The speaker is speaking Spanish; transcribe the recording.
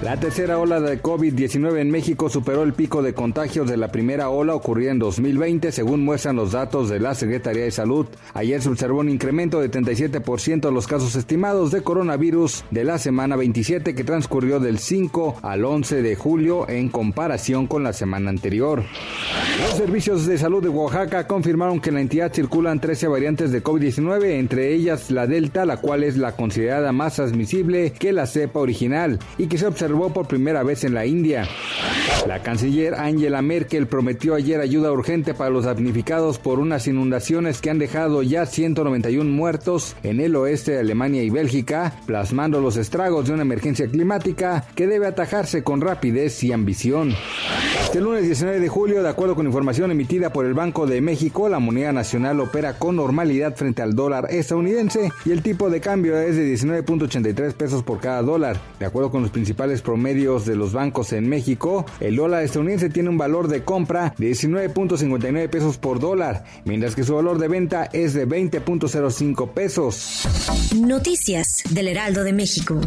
La tercera ola de COVID-19 en México superó el pico de contagios de la primera ola ocurrida en 2020, según muestran los datos de la Secretaría de Salud. Ayer se observó un incremento de 37% de los casos estimados de coronavirus de la semana 27 que transcurrió del 5 al 11 de julio en comparación con la semana anterior. Los servicios de salud de Oaxaca confirmaron que en la entidad circulan 13 variantes de COVID-19, entre ellas la Delta, la cual es la considerada más transmisible que la cepa original y que se por primera vez en la India. La canciller Angela Merkel prometió ayer ayuda urgente para los damnificados por unas inundaciones que han dejado ya 191 muertos en el oeste de Alemania y Bélgica, plasmando los estragos de una emergencia climática que debe atajarse con rapidez y ambición. Este lunes 19 de julio, de acuerdo con información emitida por el Banco de México, la moneda nacional opera con normalidad frente al dólar estadounidense y el tipo de cambio es de 19.83 pesos por cada dólar. De acuerdo con los principales promedios de los bancos en México, el dólar estadounidense tiene un valor de compra de 19.59 pesos por dólar, mientras que su valor de venta es de 20.05 pesos. Noticias del Heraldo de México.